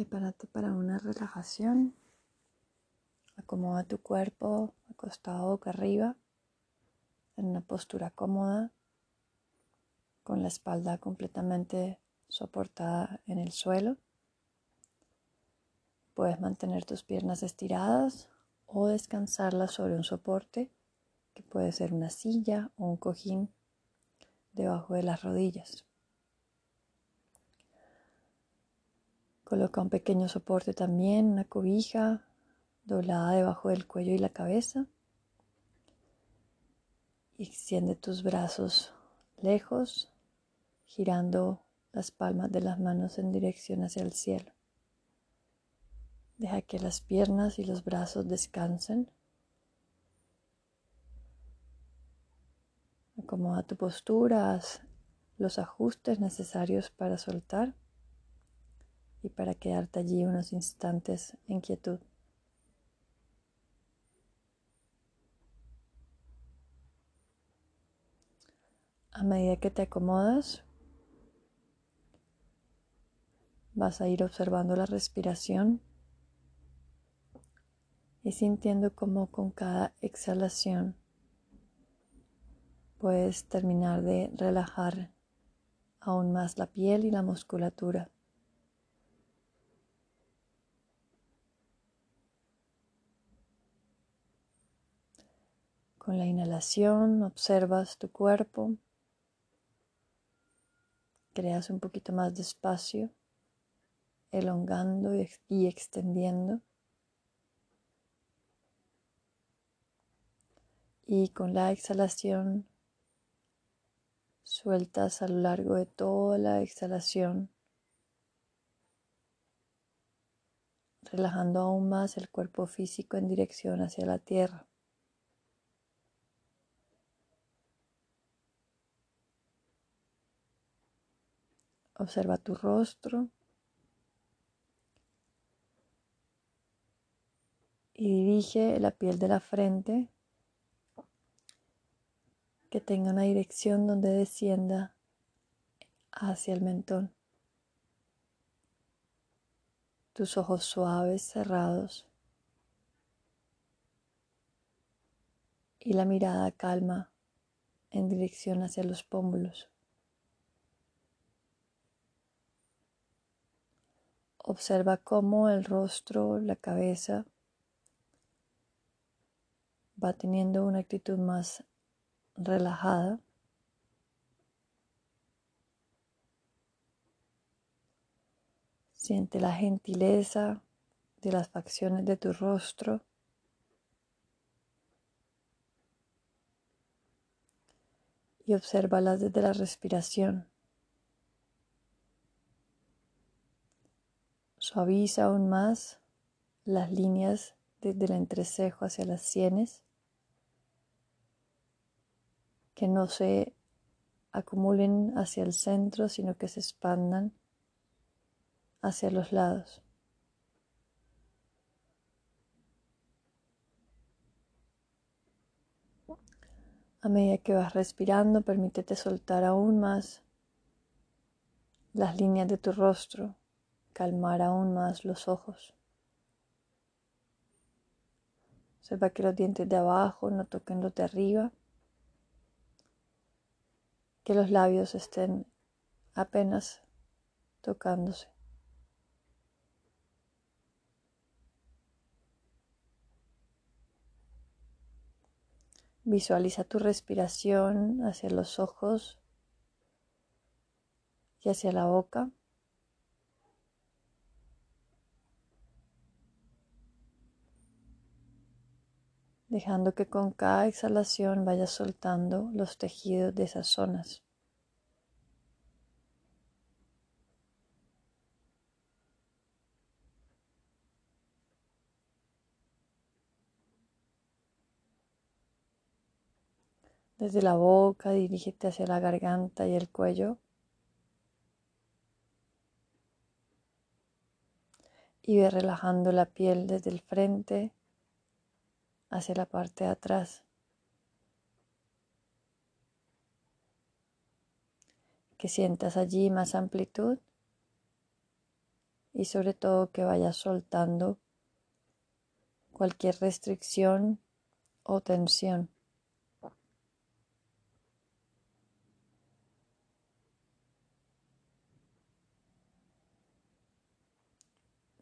Prepárate para una relajación. Acomoda tu cuerpo acostado boca arriba en una postura cómoda con la espalda completamente soportada en el suelo. Puedes mantener tus piernas estiradas o descansarlas sobre un soporte que puede ser una silla o un cojín debajo de las rodillas. Coloca un pequeño soporte también, una cobija doblada debajo del cuello y la cabeza. extiende tus brazos lejos, girando las palmas de las manos en dirección hacia el cielo. Deja que las piernas y los brazos descansen. Acomoda tu postura, haz los ajustes necesarios para soltar y para quedarte allí unos instantes en quietud. A medida que te acomodas, vas a ir observando la respiración y sintiendo cómo con cada exhalación puedes terminar de relajar aún más la piel y la musculatura. Con la inhalación observas tu cuerpo, creas un poquito más de espacio, elongando y extendiendo. Y con la exhalación sueltas a lo largo de toda la exhalación, relajando aún más el cuerpo físico en dirección hacia la tierra. Observa tu rostro y dirige la piel de la frente que tenga una dirección donde descienda hacia el mentón. Tus ojos suaves cerrados y la mirada calma en dirección hacia los pómulos. Observa cómo el rostro, la cabeza va teniendo una actitud más relajada. Siente la gentileza de las facciones de tu rostro. Y obsérvalas desde la respiración. Suaviza aún más las líneas desde el entrecejo hacia las sienes, que no se acumulen hacia el centro, sino que se expandan hacia los lados. A medida que vas respirando, permítete soltar aún más las líneas de tu rostro calmar aún más los ojos. Observa que los dientes de abajo no toquen los de arriba, que los labios estén apenas tocándose. Visualiza tu respiración hacia los ojos y hacia la boca. Dejando que con cada exhalación vayas soltando los tejidos de esas zonas. Desde la boca dirígete hacia la garganta y el cuello. Y ve relajando la piel desde el frente hacia la parte de atrás. Que sientas allí más amplitud y sobre todo que vayas soltando cualquier restricción o tensión.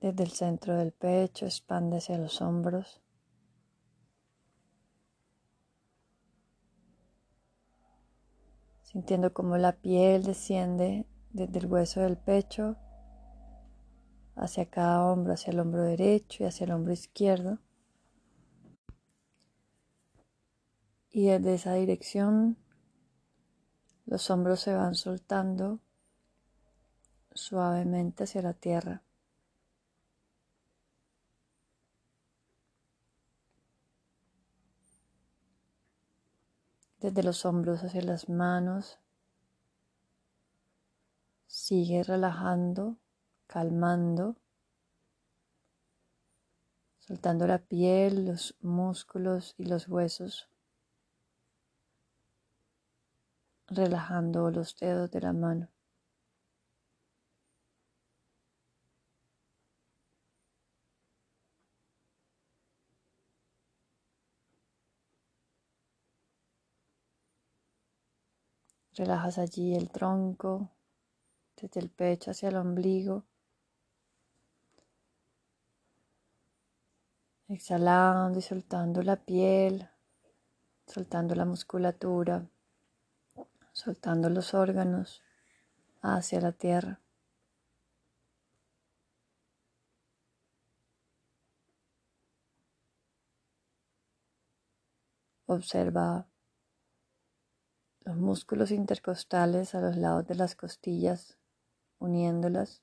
Desde el centro del pecho expande hacia los hombros. Sintiendo como la piel desciende desde el hueso del pecho hacia cada hombro, hacia el hombro derecho y hacia el hombro izquierdo. Y desde esa dirección los hombros se van soltando suavemente hacia la tierra. Desde los hombros hacia las manos, sigue relajando calmando, soltando la piel, los músculos y los huesos, relajando los dedos de la mano. Relajas allí el tronco, desde el pecho hacia el ombligo. Exhalando y soltando la piel, soltando la musculatura, soltando los órganos hacia la tierra. Observa los músculos intercostales a los lados de las costillas, uniéndolas,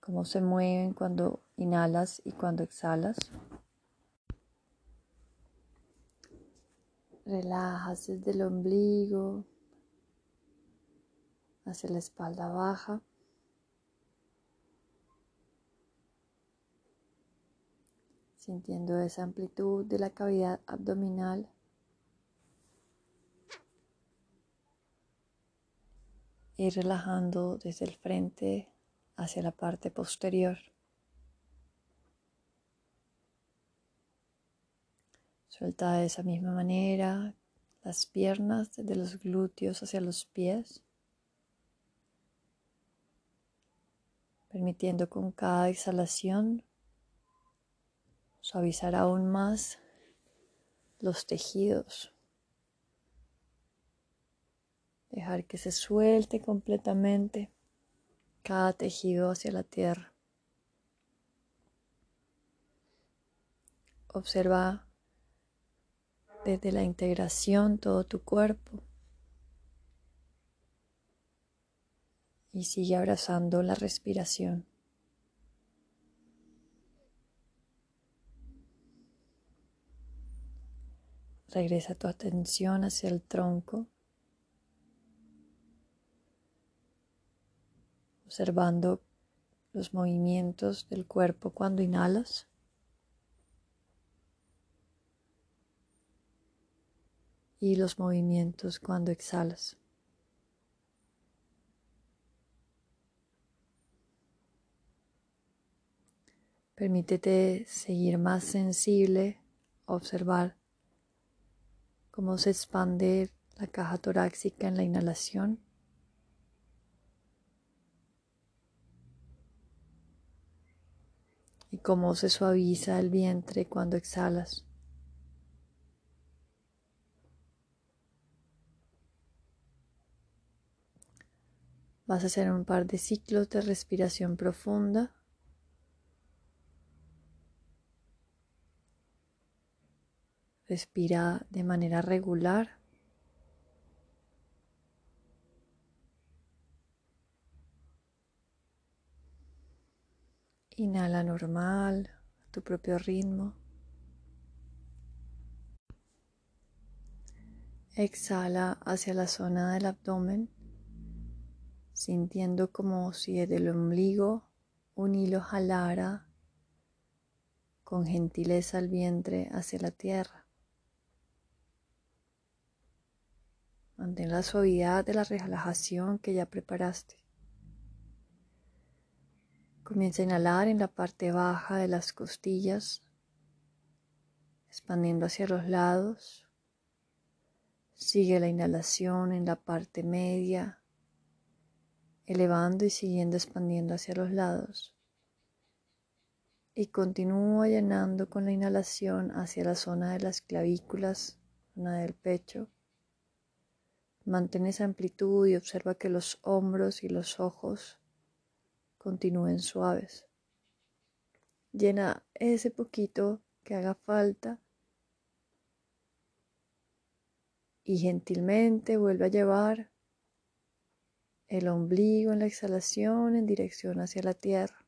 cómo se mueven cuando inhalas y cuando exhalas. Relajas desde el ombligo hacia la espalda baja. Sintiendo esa amplitud de la cavidad abdominal. Y relajando desde el frente hacia la parte posterior. Suelta de esa misma manera las piernas desde los glúteos hacia los pies, permitiendo con cada exhalación suavizar aún más los tejidos, dejar que se suelte completamente cada tejido hacia la tierra. Observa desde la integración todo tu cuerpo. Y sigue abrazando la respiración. Regresa tu atención hacia el tronco, observando los movimientos del cuerpo cuando inhalas. y los movimientos cuando exhalas. Permítete seguir más sensible, observar cómo se expande la caja torácica en la inhalación. Cómo se suaviza el vientre cuando exhalas. Vas a hacer un par de ciclos de respiración profunda. Respira de manera regular. Inhala normal, a tu propio ritmo. Exhala hacia la zona del abdomen sintiendo como si desde el ombligo un hilo jalara con gentileza el vientre hacia la tierra. Mantén la suavidad de la relajación que ya preparaste. Comienza a inhalar en la parte baja de las costillas, expandiendo hacia los lados. Sigue la inhalación en la parte media, elevando y siguiendo expandiendo hacia los lados. Y continúa llenando con la inhalación hacia la zona de las clavículas, zona del pecho. Mantén esa amplitud y observa que los hombros y los ojos continúen suaves. Llena ese poquito que haga falta y gentilmente vuelve a llevar el ombligo en la exhalación en dirección hacia la tierra,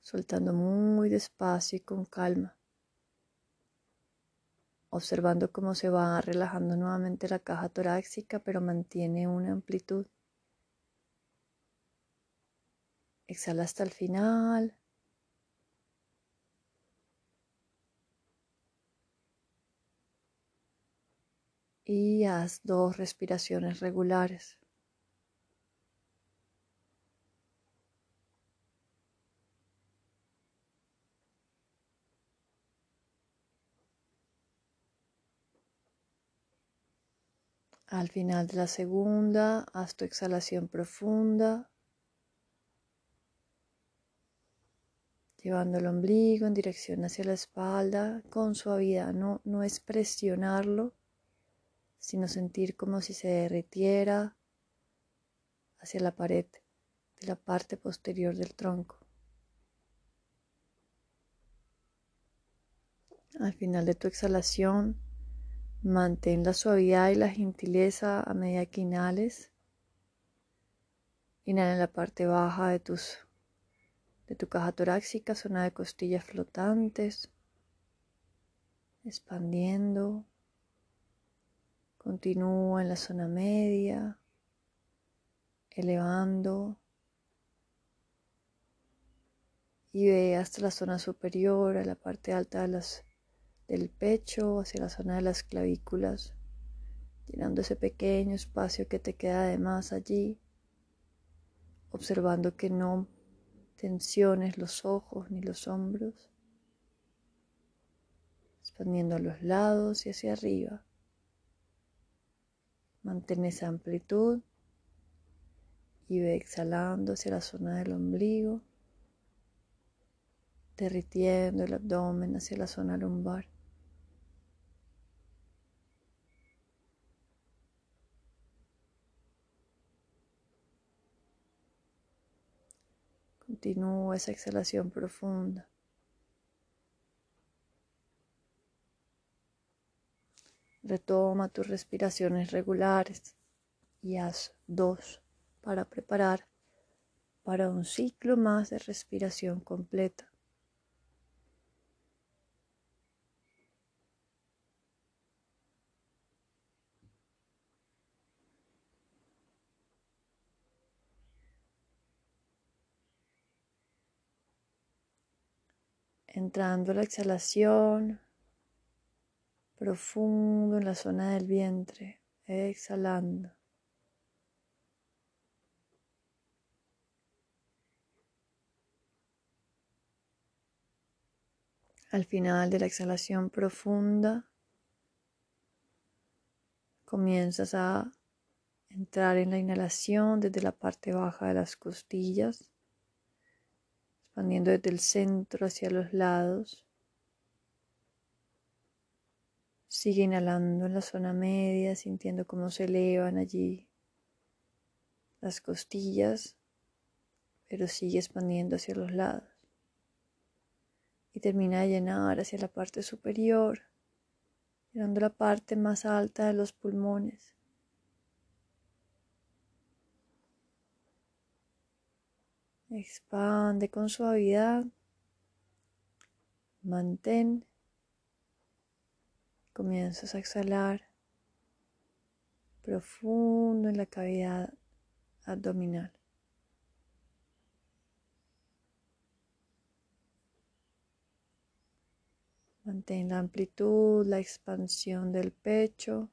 soltando muy despacio y con calma, observando cómo se va relajando nuevamente la caja torácica, pero mantiene una amplitud. Exhala hasta el final. Y haz dos respiraciones regulares. Al final de la segunda, haz tu exhalación profunda. Llevando el ombligo en dirección hacia la espalda con suavidad. No, no es presionarlo, sino sentir como si se derritiera hacia la pared de la parte posterior del tronco. Al final de tu exhalación, mantén la suavidad y la gentileza a medida que inhales. Inhala en la parte baja de tus de tu caja torácica, zona de costillas flotantes, expandiendo. Continúa en la zona media, elevando y ve hasta la zona superior, a la parte alta del pecho, hacia la zona de las clavículas, llenando ese pequeño espacio que te queda además allí, observando que no tensiones los ojos ni los hombros, expandiendo a los lados y hacia arriba. Mantén esa amplitud y ve exhalando hacia la zona del ombligo, derritiendo el abdomen hacia la zona lumbar. Continúa esa exhalación profunda. Retoma tus respiraciones regulares y haz dos para preparar para un ciclo más de respiración completa. Entrando la exhalación profundo en la zona del vientre, exhalando. Al final de la exhalación profunda, comienzas a entrar en la inhalación desde la parte baja de las costillas expandiendo desde el centro hacia los lados. Sigue inhalando en la zona media, sintiendo cómo se elevan allí las costillas, pero sigue expandiendo hacia los lados. Y termina de llenar hacia la parte superior, llenando la parte más alta de los pulmones. Expande con suavidad. Mantén. Comienzas a exhalar profundo en la cavidad abdominal. Mantén la amplitud, la expansión del pecho.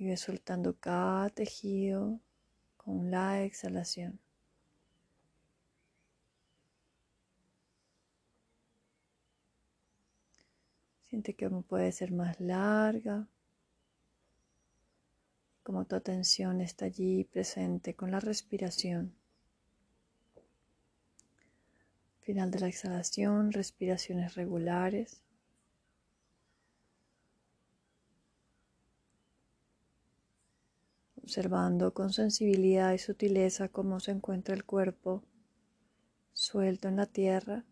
Y ve soltando cada tejido con la exhalación. Siente que puede ser más larga, como tu atención está allí presente con la respiración. Final de la exhalación, respiraciones regulares. Observando con sensibilidad y sutileza cómo se encuentra el cuerpo suelto en la tierra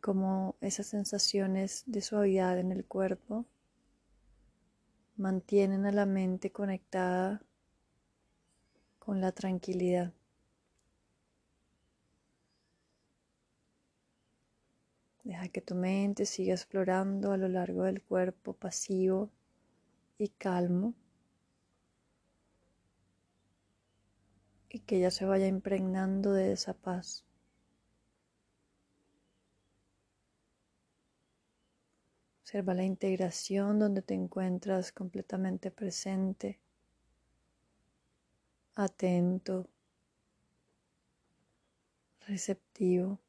cómo esas sensaciones de suavidad en el cuerpo mantienen a la mente conectada con la tranquilidad. Deja que tu mente siga explorando a lo largo del cuerpo pasivo y calmo. Y que ella se vaya impregnando de esa paz. Observa la integración donde te encuentras completamente presente, atento, receptivo,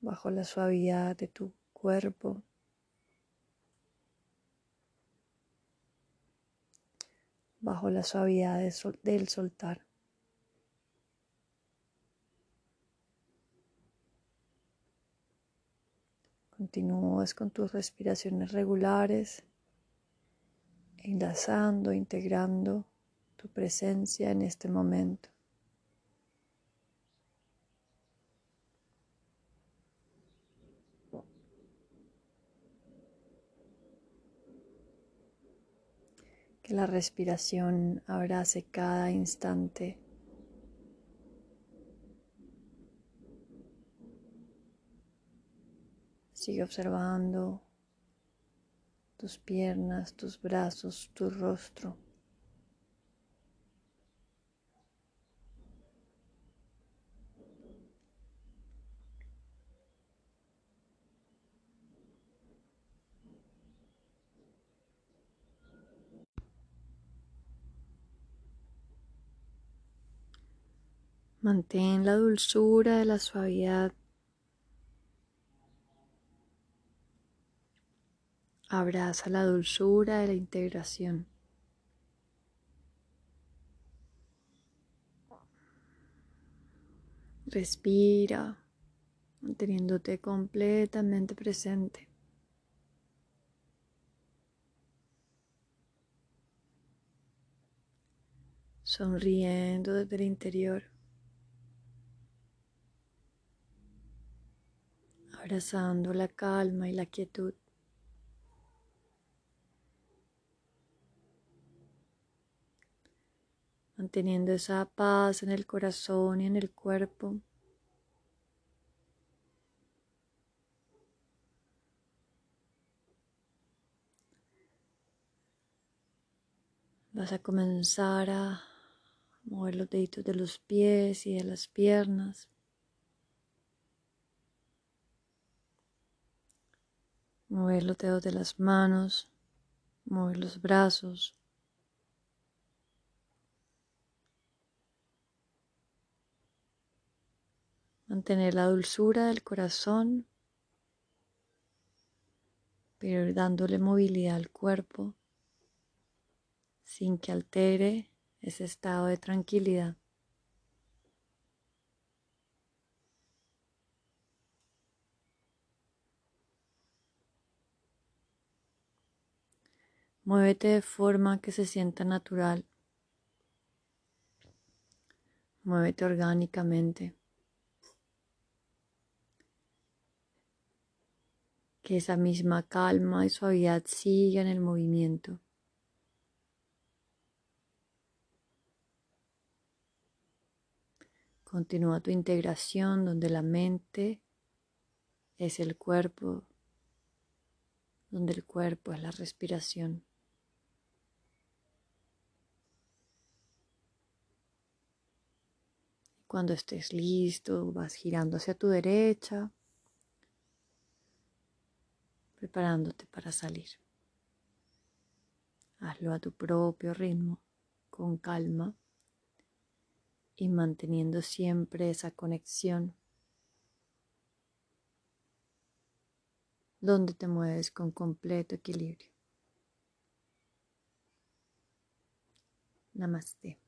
bajo la suavidad de tu cuerpo. Bajo la suavidad del soltar. Continúas con tus respiraciones regulares, enlazando, integrando tu presencia en este momento. Que la respiración abrace cada instante. Sigue observando tus piernas, tus brazos, tu rostro. Mantén la dulzura de la suavidad. Abraza la dulzura de la integración. Respira, manteniéndote completamente presente. Sonriendo desde el interior. Abrazando la calma y la quietud. Manteniendo esa paz en el corazón y en el cuerpo. Vas a comenzar a mover los deditos de los pies y de las piernas. Mover los dedos de las manos, mover los brazos. Mantener la dulzura del corazón, pero dándole movilidad al cuerpo sin que altere ese estado de tranquilidad. Muévete de forma que se sienta natural. Muévete orgánicamente. Que esa misma calma y suavidad siga en el movimiento. Continúa tu integración donde la mente es el cuerpo, donde el cuerpo es la respiración. Cuando estés listo, vas girando hacia tu derecha. preparándote para salir. Hazlo a tu propio ritmo, con calma y manteniendo siempre esa conexión donde te mueves con completo equilibrio. Namaste.